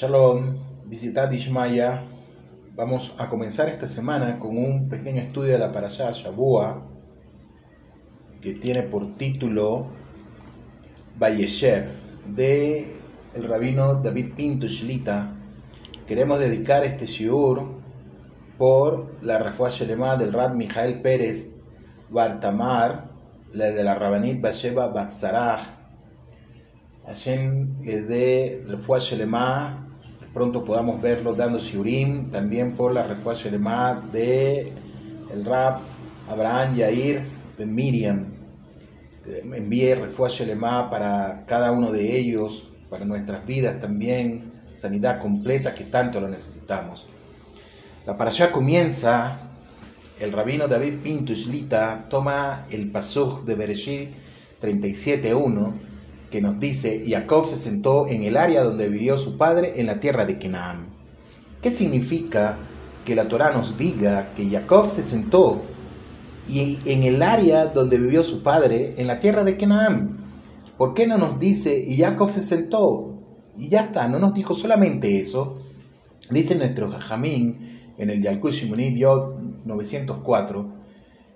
Shalom, visitad Ishmaya. Vamos a comenzar esta semana con un pequeño estudio de la Parashá Shabua que tiene por título Bayeshev de el rabino David Pinto Shlita. Queremos dedicar este shiur por la refuá Shelema del Rab Mijael Pérez Bartamar, la de la Rabanit Basheba Batzaraj. Hashem le dé refuá pronto podamos verlo dando shiurim, también por la refuá Shelema de el Rab Abraham Yair de Miriam. Envíe refuá Shelema para cada uno de ellos, para nuestras vidas también, sanidad completa que tanto lo necesitamos. La parashá comienza, el rabino David Pinto Shlita toma el pasuk de Bereshit 37.1 que nos dice, Jacob se sentó en el área donde vivió su padre en la tierra de Canaán. ¿Qué significa que la Torah nos diga que Jacob se sentó y en el área donde vivió su padre en la tierra de Canaán? ¿Por qué no nos dice, y Jacob se sentó? Y ya está, no nos dijo solamente eso. Dice nuestro Jajamín en el Yalkut Shimoni 904,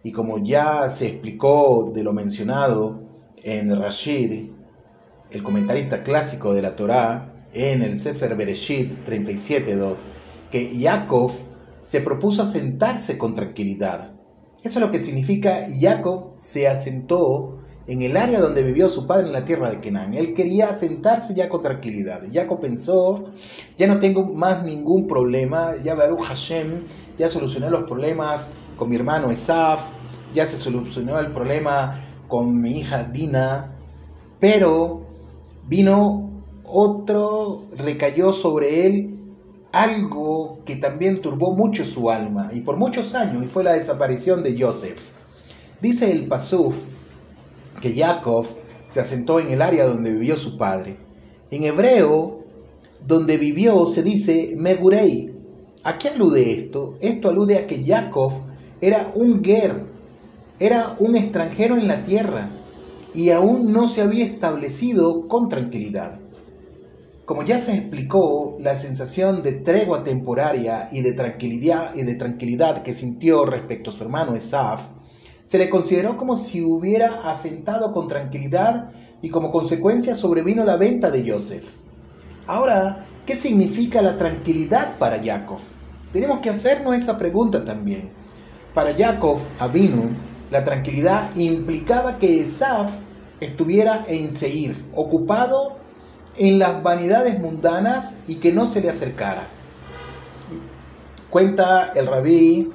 y como ya se explicó de lo mencionado en Rashid, el comentarista clásico de la Torá, en el Sefer Bereshit 37.2, que Jacob se propuso asentarse con tranquilidad. Eso es lo que significa Jacob se asentó en el área donde vivió su padre en la tierra de Kenan. Él quería asentarse ya con tranquilidad. Jacob pensó, ya no tengo más ningún problema, ya Baruch Hashem, ya solucioné los problemas con mi hermano Esaf, ya se solucionó el problema con mi hija Dina, pero vino otro, recayó sobre él algo que también turbó mucho su alma y por muchos años, y fue la desaparición de Joseph. Dice el Pasuf que Jacob se asentó en el área donde vivió su padre. En hebreo, donde vivió se dice Megurei. ¿A qué alude esto? Esto alude a que Jacob era un ger, era un extranjero en la tierra y aún no se había establecido con tranquilidad. Como ya se explicó, la sensación de tregua temporaria y de tranquilidad, que sintió respecto a su hermano Esaf, se le consideró como si hubiera asentado con tranquilidad y como consecuencia sobrevino la venta de Joseph. Ahora, ¿qué significa la tranquilidad para Jacob? Tenemos que hacernos esa pregunta también. Para Jacob, Abinu, la tranquilidad implicaba que Esaf estuviera en Seir, ocupado en las vanidades mundanas y que no se le acercara. Cuenta el rabí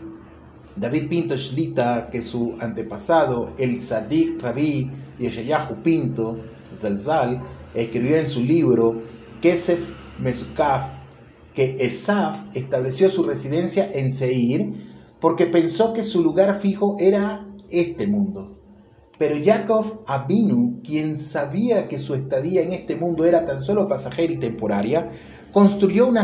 David Pinto Shlita que su antepasado, el Sadik Rabí Yeshayahu Pinto Zalzal, escribió en su libro Kesef Mesukaf que Esaf estableció su residencia en Seir porque pensó que su lugar fijo era este mundo. Pero Jacob Abinu, quien sabía que su estadía en este mundo era tan solo pasajera y temporaria, construyó una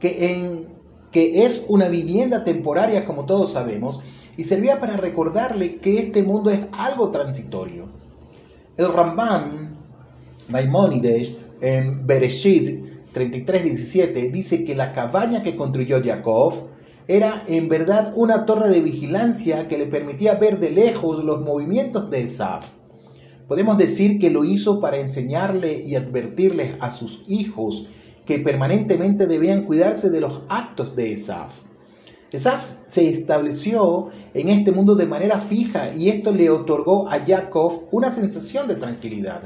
en, que es una vivienda temporaria, como todos sabemos, y servía para recordarle que este mundo es algo transitorio. El Rambam Maimonides en Bereshit 33:17 dice que la cabaña que construyó Jacob era en verdad una torre de vigilancia que le permitía ver de lejos los movimientos de Esaf. Podemos decir que lo hizo para enseñarle y advertirles a sus hijos que permanentemente debían cuidarse de los actos de Esaf. Esaf se estableció en este mundo de manera fija y esto le otorgó a Jacob una sensación de tranquilidad.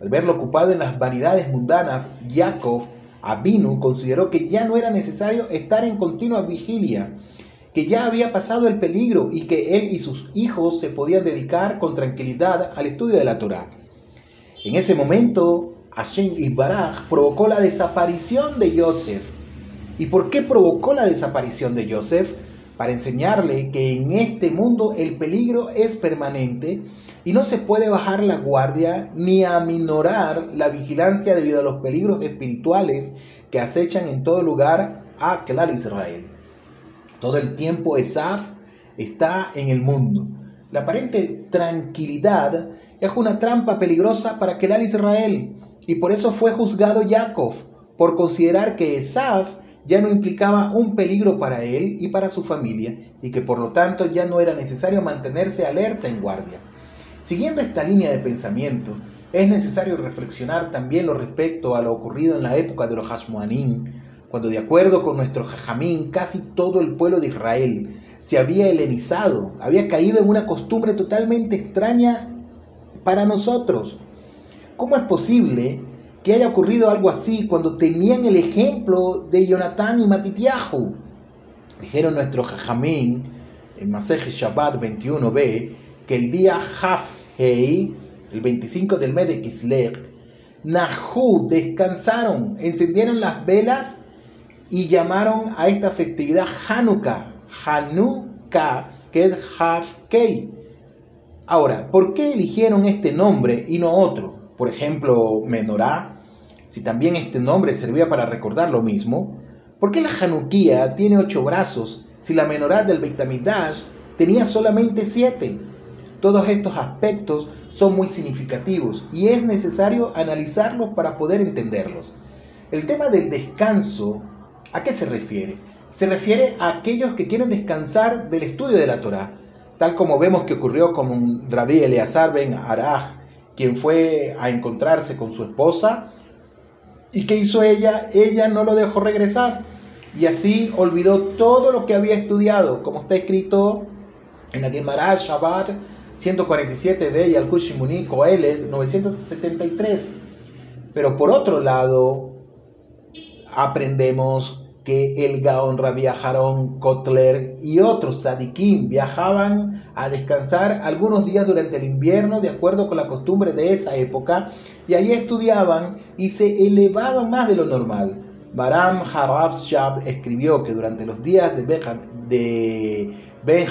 Al verlo ocupado en las vanidades mundanas, Jacob Abinu consideró que ya no era necesario estar en continua vigilia, que ya había pasado el peligro y que él y sus hijos se podían dedicar con tranquilidad al estudio de la Torá. En ese momento, Hashem Baraj provocó la desaparición de Joseph. ¿Y por qué provocó la desaparición de Joseph? Para enseñarle que en este mundo el peligro es permanente y no se puede bajar la guardia ni aminorar la vigilancia debido a los peligros espirituales que acechan en todo lugar a Kelal Israel. Todo el tiempo Esaf está en el mundo. La aparente tranquilidad es una trampa peligrosa para Kelal Israel y por eso fue juzgado Jacob por considerar que Esaf ya no implicaba un peligro para él y para su familia, y que por lo tanto ya no era necesario mantenerse alerta en guardia. Siguiendo esta línea de pensamiento, es necesario reflexionar también lo respecto a lo ocurrido en la época de los Hashmoanim, cuando de acuerdo con nuestro Jajamín, casi todo el pueblo de Israel se había helenizado, había caído en una costumbre totalmente extraña para nosotros. ¿Cómo es posible que haya ocurrido algo así cuando tenían el ejemplo de Jonatán y Matitiahu? Dijeron nuestro Jajamín en Maseje Shabbat 21b que el día Haf Hei, el 25 del mes de Kislev, Nahu descansaron, encendieron las velas y llamaron a esta festividad Hanukkah, Hanukkah, que es Hafkei. Ahora, ¿por qué eligieron este nombre y no otro? Por ejemplo, Menorá, si también este nombre servía para recordar lo mismo. ¿Por qué la Hanukkah tiene ocho brazos si la Menorá del Beit tenía solamente siete? Todos estos aspectos son muy significativos y es necesario analizarlos para poder entenderlos. El tema del descanso, ¿a qué se refiere? Se refiere a aquellos que quieren descansar del estudio de la Torah, tal como vemos que ocurrió con Rabí Eleazar ben Araj, quien fue a encontrarse con su esposa. ¿Y qué hizo ella? Ella no lo dejó regresar y así olvidó todo lo que había estudiado, como está escrito en la Gemara Shabbat 147b y Al-Kushimuni Koheles 973. Pero por otro lado, aprendemos que el Gaon Rabbi Kotler y otros Sadikim viajaban a descansar algunos días durante el invierno de acuerdo con la costumbre de esa época y allí estudiaban y se elevaban más de lo normal. Baram Harab Shab escribió que durante los días de, de Ben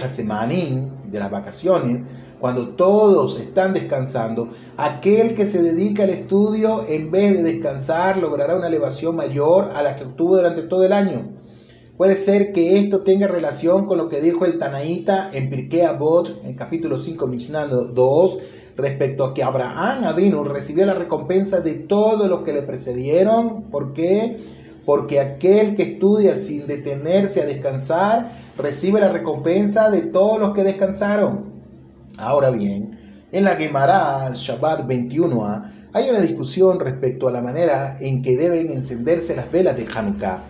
de las vacaciones, cuando todos están descansando, aquel que se dedica al estudio, en vez de descansar, logrará una elevación mayor a la que obtuvo durante todo el año. Puede ser que esto tenga relación con lo que dijo el Tanaíta en Pirkei Avot, en capítulo 5, Mishnah 2, respecto a que Abraham Avinu recibió la recompensa de todos los que le precedieron. ¿Por qué? Porque aquel que estudia sin detenerse a descansar, recibe la recompensa de todos los que descansaron. Ahora bien, en la Gemara Shabbat 21a hay una discusión respecto a la manera en que deben encenderse las velas de Hanukkah.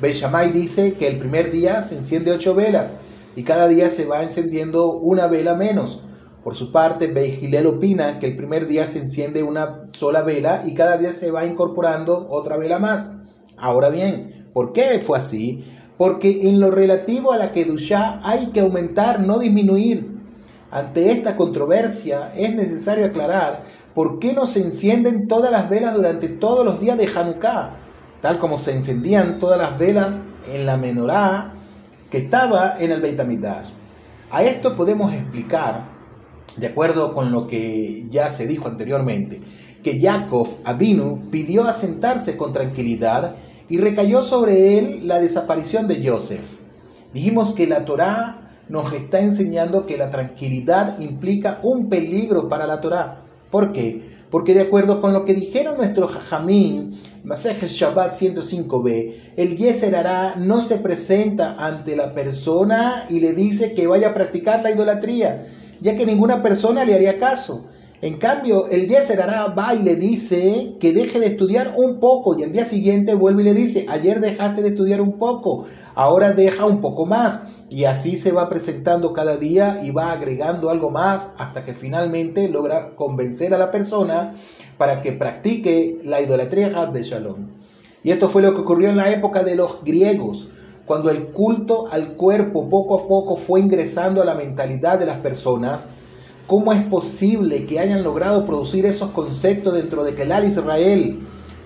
Beishamay dice que el primer día se enciende ocho velas y cada día se va encendiendo una vela menos. Por su parte, Beigilel opina que el primer día se enciende una sola vela y cada día se va incorporando otra vela más. Ahora bien, ¿por qué fue así? Porque en lo relativo a la Kedushá hay que aumentar, no disminuir. Ante esta controversia es necesario aclarar por qué no se encienden todas las velas durante todos los días de Hanukkah, tal como se encendían todas las velas en la menorá que estaba en el Beit HaMikdash. A esto podemos explicar, de acuerdo con lo que ya se dijo anteriormente, que Jacob Abinu pidió asentarse con tranquilidad y recayó sobre él la desaparición de Joseph. Dijimos que la Torá nos está enseñando que la tranquilidad implica un peligro para la Torah. ¿Por qué? Porque de acuerdo con lo que dijeron nuestros jajamín, Masej Shabbat 105b, el Yeser no se presenta ante la persona y le dice que vaya a practicar la idolatría, ya que ninguna persona le haría caso. En cambio, el Yeser va y le dice que deje de estudiar un poco y al día siguiente vuelve y le dice, ayer dejaste de estudiar un poco, ahora deja un poco más. Y así se va presentando cada día y va agregando algo más hasta que finalmente logra convencer a la persona para que practique la idolatría de Shalom. Y esto fue lo que ocurrió en la época de los griegos, cuando el culto al cuerpo poco a poco fue ingresando a la mentalidad de las personas. ¿Cómo es posible que hayan logrado producir esos conceptos dentro de Kelal Israel?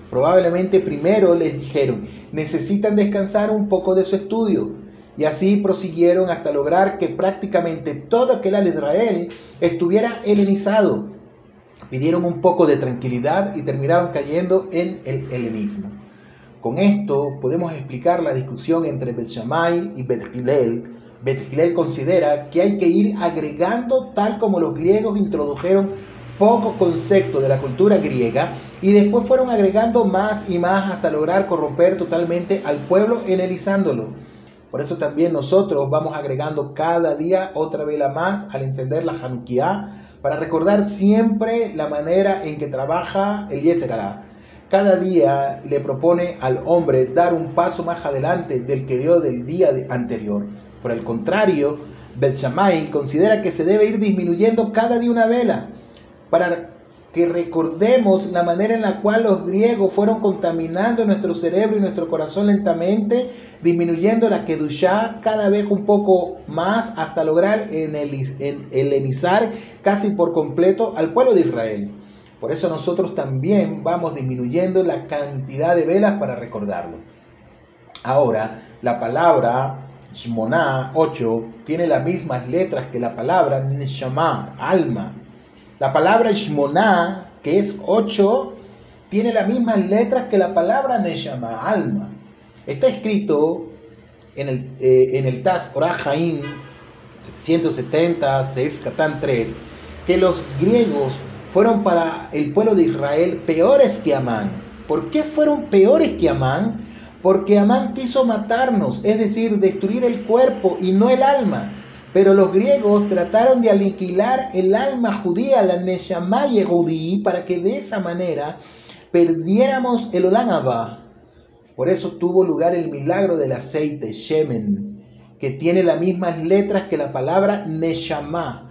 Probablemente primero les dijeron, necesitan descansar un poco de su estudio y así prosiguieron hasta lograr que prácticamente todo aquel al Israel estuviera helenizado. Pidieron un poco de tranquilidad y terminaron cayendo en el helenismo. Con esto podemos explicar la discusión entre Bet y Bet Hillel. Considera que hay que ir agregando tal como los griegos introdujeron poco concepto de la cultura griega y después fueron agregando más y más hasta lograr corromper totalmente al pueblo enelizándolo. Por eso también nosotros vamos agregando cada día otra vela más al encender la Hanukkah para recordar siempre la manera en que trabaja el Yeserara. Cada día le propone al hombre dar un paso más adelante del que dio del día anterior. Por el contrario, Bet considera que se debe ir disminuyendo cada día una vela para que recordemos la manera en la cual los griegos fueron contaminando nuestro cerebro y nuestro corazón lentamente, disminuyendo la kedushá cada vez un poco más hasta lograr helenizar casi por completo al pueblo de Israel. Por eso nosotros también vamos disminuyendo la cantidad de velas para recordarlo. Ahora, la palabra Shmoná 8 tiene las mismas letras que la palabra Neshama, alma. La palabra Shmoná, que es 8, tiene las mismas letras que la palabra Neshama, alma. Está escrito en el, eh, en el Taz Orahaim 770, Seif Katán 3, que los griegos fueron para el pueblo de Israel peores que Amán. ¿Por qué fueron peores que Amán? Porque Amán quiso matarnos, es decir, destruir el cuerpo y no el alma. Pero los griegos trataron de aniquilar el alma judía, la Neshama Yehudi, para que de esa manera perdiéramos el Olam Por eso tuvo lugar el milagro del aceite, Shemen, que tiene las mismas letras que la palabra Neshama,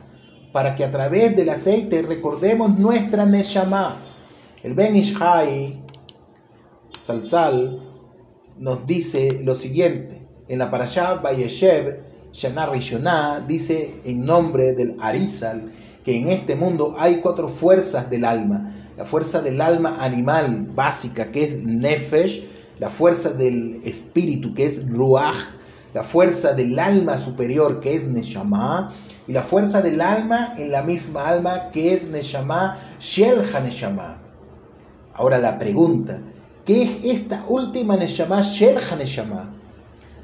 para que a través del aceite recordemos nuestra Neshama. El Ben Ishai, Salsal, nos dice lo siguiente. En la Parashá Bayeshev, Shana Rishonah, dice en nombre del Arizal que en este mundo hay cuatro fuerzas del alma. La fuerza del alma animal básica, que es Nefesh, la fuerza del espíritu, que es Ruach, la fuerza del alma superior, que es Neshama, y la fuerza del alma en la misma alma, que es Neshama, Shel Neshama. Ahora la pregunta, ¿qué es esta última Neshama, Shel Neshama?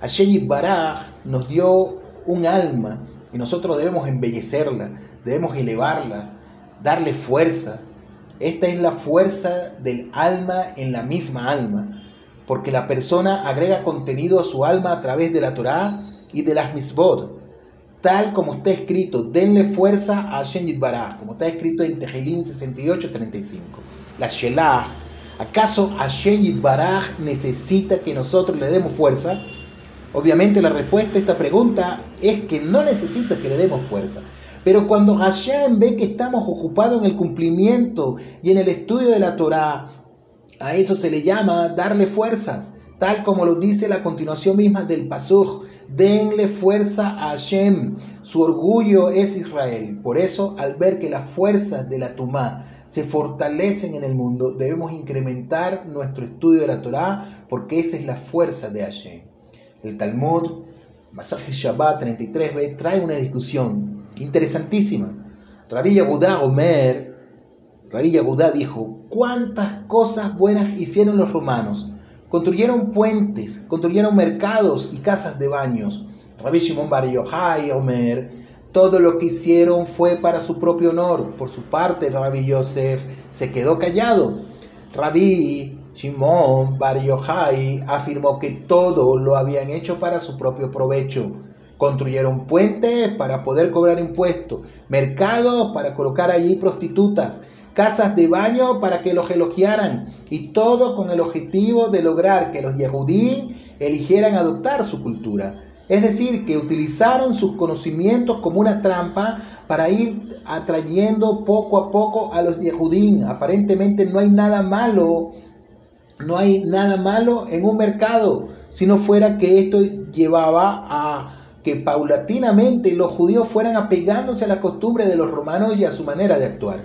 Hashem Baraj nos dio un alma y nosotros debemos embellecerla, debemos elevarla, darle fuerza. Esta es la fuerza del alma en la misma alma, porque la persona agrega contenido a su alma a través de la Torá y de las misbod, tal como está escrito, denle fuerza a Hashem Baraj, como está escrito en Tejilín 68-35. La Shelah, ¿acaso Hashem Baraj necesita que nosotros le demos fuerza? Obviamente la respuesta a esta pregunta es que no necesita que le demos fuerza. Pero cuando Hashem ve que estamos ocupados en el cumplimiento y en el estudio de la Torah, a eso se le llama darle fuerzas, tal como lo dice la continuación misma del Pasuj. Denle fuerza a Hashem, su orgullo es Israel. Por eso, al ver que las fuerzas de la Tumá se fortalecen en el mundo, debemos incrementar nuestro estudio de la Torah porque esa es la fuerza de Hashem. El Talmud, Masaje Shabbat 33b, trae una discusión interesantísima. Rabbi Yagudá Omer, Rabbi Yagudá dijo, ¿cuántas cosas buenas hicieron los romanos? Construyeron puentes, construyeron mercados y casas de baños. Rabbi Shimon Bar Yochai Omer, todo lo que hicieron fue para su propio honor. Por su parte, Rabbi Yosef se quedó callado. Rabbi Shimon Bar afirmó que todo lo habían hecho para su propio provecho. Construyeron puentes para poder cobrar impuestos, mercados para colocar allí prostitutas, casas de baño para que los elogiaran, y todo con el objetivo de lograr que los yehudí eligieran adoptar su cultura. Es decir, que utilizaron sus conocimientos como una trampa para ir atrayendo poco a poco a los yehudí. Aparentemente no hay nada malo no hay nada malo en un mercado, si no fuera que esto llevaba a que paulatinamente los judíos fueran apegándose a la costumbre de los romanos y a su manera de actuar.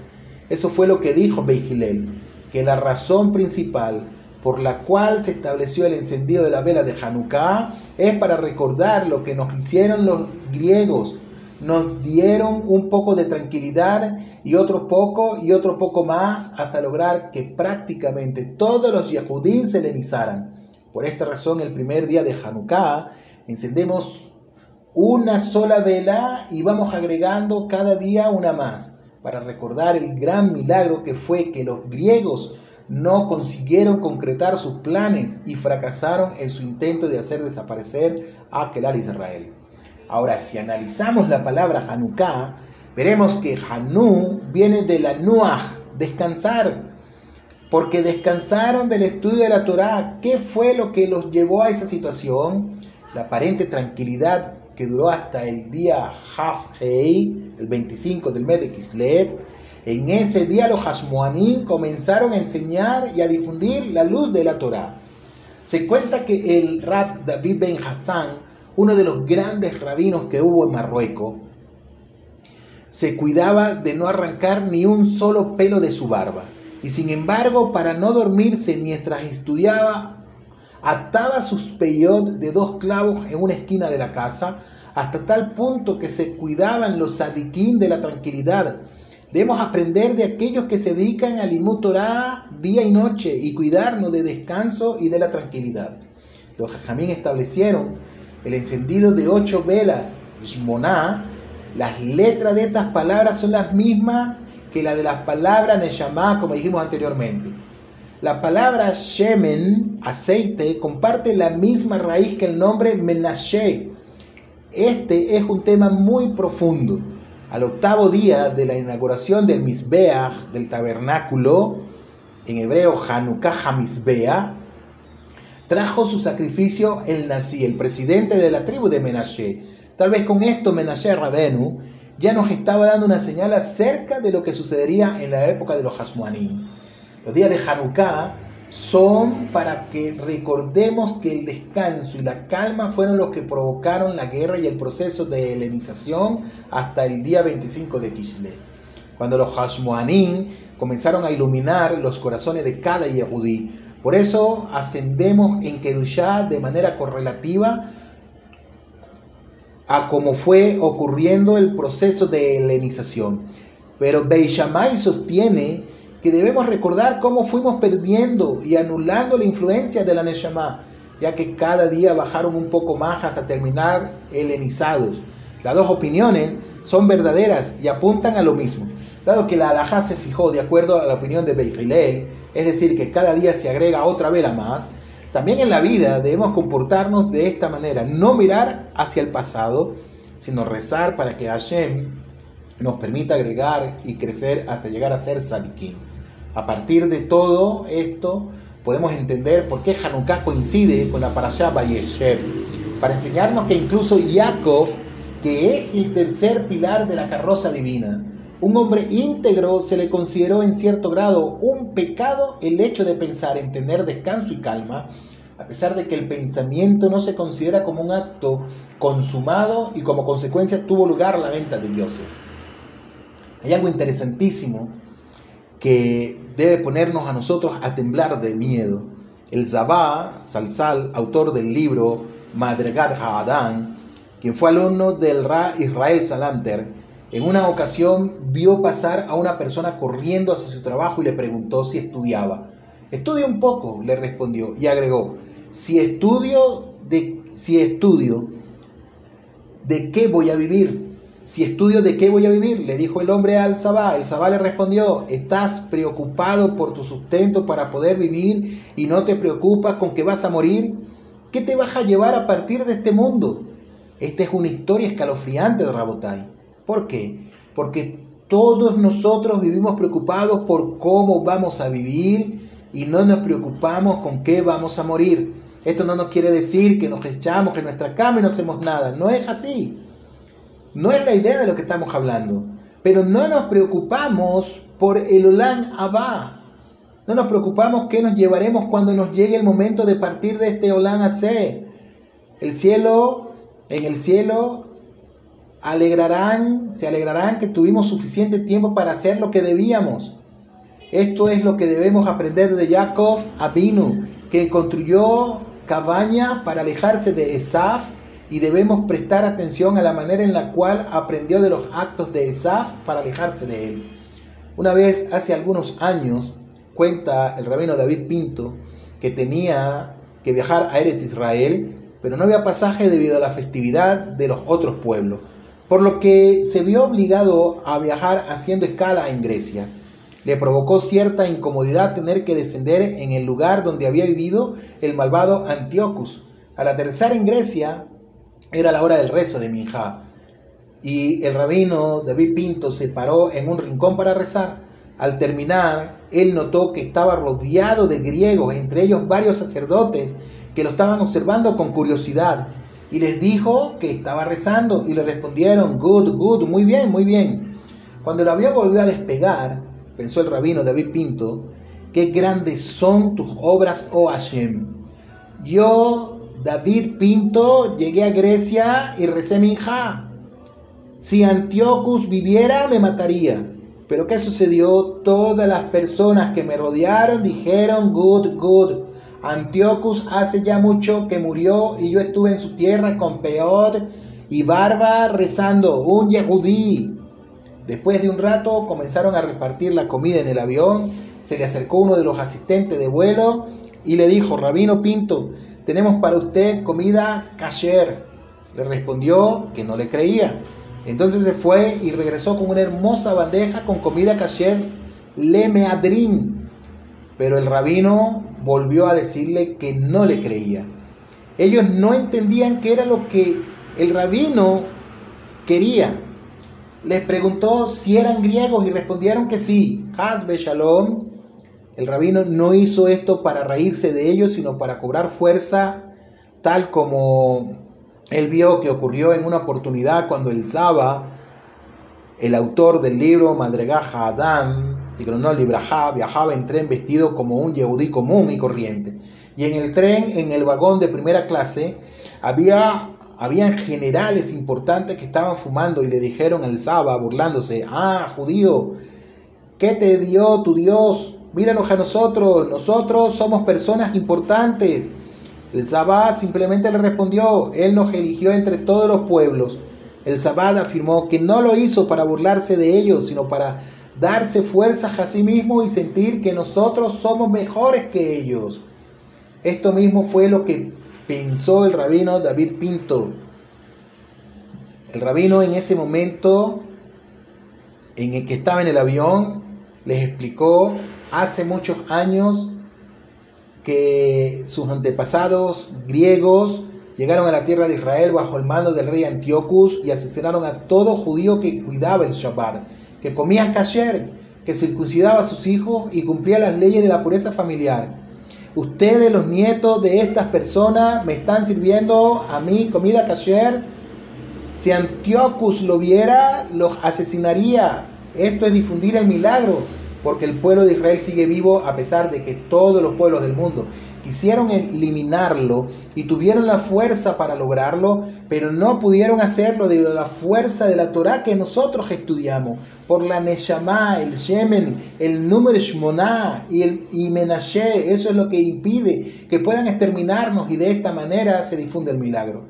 Eso fue lo que dijo Beigilel, que la razón principal por la cual se estableció el encendido de la vela de Hanukkah es para recordar lo que nos hicieron los griegos nos dieron un poco de tranquilidad y otro poco y otro poco más hasta lograr que prácticamente todos los Yehudín se lenizaran. Por esta razón, el primer día de Hanukkah encendemos una sola vela y vamos agregando cada día una más. para recordar el gran milagro que fue que los griegos no consiguieron concretar sus planes y fracasaron en su intento de hacer desaparecer a Israel. Ahora, si analizamos la palabra Hanukkah, veremos que Hanú viene de la Nuach, descansar, porque descansaron del estudio de la Torá. ¿Qué fue lo que los llevó a esa situación? La aparente tranquilidad que duró hasta el día Haf Hei, el 25 del mes de Kislev. En ese día los Hashmoanim comenzaron a enseñar y a difundir la luz de la Torá. Se cuenta que el Rab David Ben Hassan, uno de los grandes rabinos que hubo en Marruecos, se cuidaba de no arrancar ni un solo pelo de su barba. Y sin embargo, para no dormirse mientras estudiaba, ataba sus peyot de dos clavos en una esquina de la casa, hasta tal punto que se cuidaban los sadiquín de la tranquilidad. Debemos aprender de aquellos que se dedican al limud día y noche y cuidarnos de descanso y de la tranquilidad. Los jajamín establecieron el encendido de ocho velas, shmoná. Las letras de estas palabras son las mismas que las de las palabras Neshama, como dijimos anteriormente. La palabra Shemen, aceite, comparte la misma raíz que el nombre Menashe. Este es un tema muy profundo. Al octavo día de la inauguración del Misbeach, del tabernáculo, en hebreo Hanukkah HaMisbeach, trajo su sacrificio el Nasi, el presidente de la tribu de Menashe. Tal vez con esto Menashe Rabenu ya nos estaba dando una señal acerca de lo que sucedería en la época de los Hasmoanim. Los días de Hanukkah son para que recordemos que el descanso y la calma fueron los que provocaron la guerra y el proceso de helenización hasta el día 25 de Kislev, cuando los Hashmoanim comenzaron a iluminar los corazones de cada Yehudí. Por eso ascendemos en Kedushá de manera correlativa a cómo fue ocurriendo el proceso de helenización. Pero Beishamay sostiene que debemos recordar cómo fuimos perdiendo y anulando la influencia de la Neshama, ya que cada día bajaron un poco más hasta terminar helenizados. Las dos opiniones son verdaderas y apuntan a lo mismo. Dado que la alhaja se fijó de acuerdo a la opinión de Beijilel, es decir, que cada día se agrega otra vela más, también en la vida debemos comportarnos de esta manera, no mirar hacia el pasado, sino rezar para que Hashem nos permita agregar y crecer hasta llegar a ser Sadikim. A partir de todo esto, podemos entender por qué Hanukkah coincide con la Parashá Bayeshev, para enseñarnos que incluso Yaakov, que es el tercer pilar de la carroza divina, un hombre íntegro se le consideró en cierto grado un pecado el hecho de pensar en tener descanso y calma, a pesar de que el pensamiento no se considera como un acto consumado y como consecuencia tuvo lugar la venta de Joseph. Hay algo interesantísimo que debe ponernos a nosotros a temblar de miedo. El Zabá, Salsal, autor del libro Madregat Ha'adán, quien fue alumno del Ra Israel Salanter, en una ocasión vio pasar a una persona corriendo hacia su trabajo y le preguntó si estudiaba. Estudia un poco, le respondió y agregó, si estudio, de, si estudio, ¿de qué voy a vivir? Si estudio, ¿de qué voy a vivir? Le dijo el hombre al Sabá. El Sabá le respondió, estás preocupado por tu sustento para poder vivir y no te preocupas con que vas a morir. ¿Qué te vas a llevar a partir de este mundo? Esta es una historia escalofriante de Rabotai. ¿Por qué? Porque todos nosotros vivimos preocupados por cómo vamos a vivir y no nos preocupamos con qué vamos a morir. Esto no nos quiere decir que nos echamos en nuestra cama y no hacemos nada. No es así. No es la idea de lo que estamos hablando. Pero no nos preocupamos por el Olan Abba. No nos preocupamos qué nos llevaremos cuando nos llegue el momento de partir de este Olan AC. El cielo, en el cielo alegrarán, se alegrarán que tuvimos suficiente tiempo para hacer lo que debíamos. Esto es lo que debemos aprender de Jacob Abinu, que construyó cabaña para alejarse de Esaf y debemos prestar atención a la manera en la cual aprendió de los actos de Esaf para alejarse de él. Una vez, hace algunos años, cuenta el rabino David Pinto que tenía que viajar a Eres Israel, pero no había pasaje debido a la festividad de los otros pueblos. Por lo que se vio obligado a viajar haciendo escala en Grecia. Le provocó cierta incomodidad tener que descender en el lugar donde había vivido el malvado Antiochus. Al aterrizar en Grecia, era la hora del rezo de Minjá, y el rabino David Pinto se paró en un rincón para rezar. Al terminar, él notó que estaba rodeado de griegos, entre ellos varios sacerdotes que lo estaban observando con curiosidad. Y les dijo que estaba rezando y le respondieron, good, good, muy bien, muy bien. Cuando el avión volvió a despegar, pensó el rabino David Pinto, qué grandes son tus obras, oh Hashem. Yo, David Pinto, llegué a Grecia y recé mi hija. Si Antiochus viviera, me mataría. Pero ¿qué sucedió? Todas las personas que me rodearon dijeron, good, good. Antiochus hace ya mucho que murió y yo estuve en su tierra con Peor y Barba rezando, un yehudí. Después de un rato comenzaron a repartir la comida en el avión. Se le acercó uno de los asistentes de vuelo y le dijo, Rabino Pinto, tenemos para usted comida kasher. Le respondió que no le creía. Entonces se fue y regresó con una hermosa bandeja con comida kasher, le meadrin. Pero el rabino volvió a decirle que no le creía. Ellos no entendían qué era lo que el rabino quería. Les preguntó si eran griegos y respondieron que sí. Hasbe Shalom. El rabino no hizo esto para reírse de ellos, sino para cobrar fuerza, tal como él vio que ocurrió en una oportunidad cuando el Saba, el autor del libro Madregaja Adam, no Libraja, viajaba en tren vestido como un yehudí común y corriente. Y en el tren, en el vagón de primera clase, había habían generales importantes que estaban fumando y le dijeron al Saba, burlándose, ah, judío, ¿qué te dio tu Dios? Míranos a nosotros, nosotros somos personas importantes. El Sabá simplemente le respondió, Él nos eligió entre todos los pueblos. El Sabá afirmó que no lo hizo para burlarse de ellos, sino para darse fuerzas a sí mismo y sentir que nosotros somos mejores que ellos. Esto mismo fue lo que pensó el rabino David Pinto. El rabino en ese momento en el que estaba en el avión les explicó hace muchos años que sus antepasados griegos llegaron a la tierra de Israel bajo el mando del rey Antiochus y asesinaron a todo judío que cuidaba el Shabbat, que comía kasher, que circuncidaba a sus hijos y cumplía las leyes de la pureza familiar. Ustedes, los nietos de estas personas, me están sirviendo a mí comida kasher. Si Antiochus lo viera, los asesinaría. Esto es difundir el milagro porque el pueblo de Israel sigue vivo a pesar de que todos los pueblos del mundo quisieron eliminarlo y tuvieron la fuerza para lograrlo, pero no pudieron hacerlo debido a la fuerza de la Torah que nosotros estudiamos, por la Neshama, el Shemen, el número Shmoná y el y eso es lo que impide que puedan exterminarnos y de esta manera se difunde el milagro.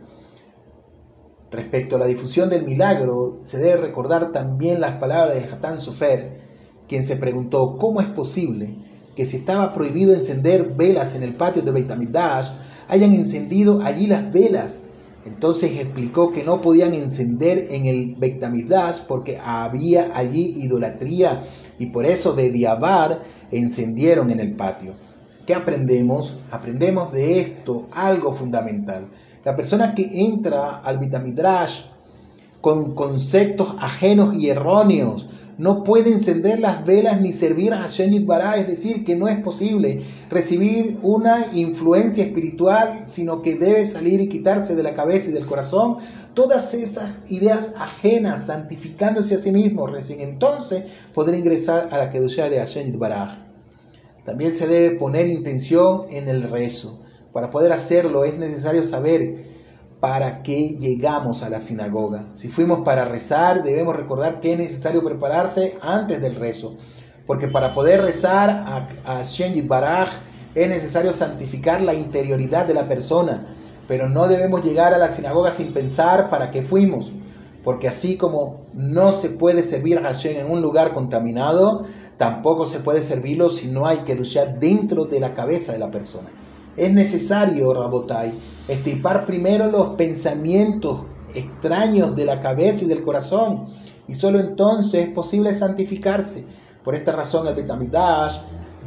Respecto a la difusión del milagro, se debe recordar también las palabras de Hatán Sofer, quien se preguntó cómo es posible que si estaba prohibido encender velas en el patio de Beit hayan encendido allí las velas. Entonces explicó que no podían encender en el Beit porque había allí idolatría y por eso de Diabar encendieron en el patio. ¿Qué aprendemos? Aprendemos de esto algo fundamental. La persona que entra al Beit con conceptos ajenos y erróneos no puede encender las velas ni servir a Hashem Bará, es decir, que no es posible recibir una influencia espiritual, sino que debe salir y quitarse de la cabeza y del corazón todas esas ideas ajenas, santificándose a sí mismo, recién entonces podrá ingresar a la Kedushá de Hashem Bará. También se debe poner intención en el rezo. Para poder hacerlo es necesario saber para qué llegamos a la sinagoga. Si fuimos para rezar, debemos recordar que es necesario prepararse antes del rezo, porque para poder rezar a, a Shen Baraj es necesario santificar la interioridad de la persona, pero no debemos llegar a la sinagoga sin pensar para qué fuimos, porque así como no se puede servir a Hashem en un lugar contaminado, tampoco se puede servirlo si no hay que duchar dentro de la cabeza de la persona. Es necesario, Rabotai, estipar primero los pensamientos extraños de la cabeza y del corazón. Y solo entonces es posible santificarse. Por esta razón el Betamidash,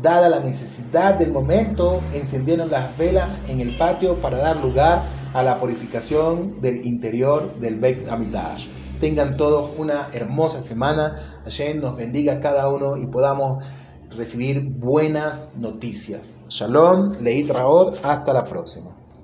dada la necesidad del momento, encendieron las velas en el patio para dar lugar a la purificación del interior del Beit Amidash. Tengan todos una hermosa semana. Hashem nos bendiga cada uno y podamos recibir buenas noticias. Shalom, Leit Raot, hasta la próxima.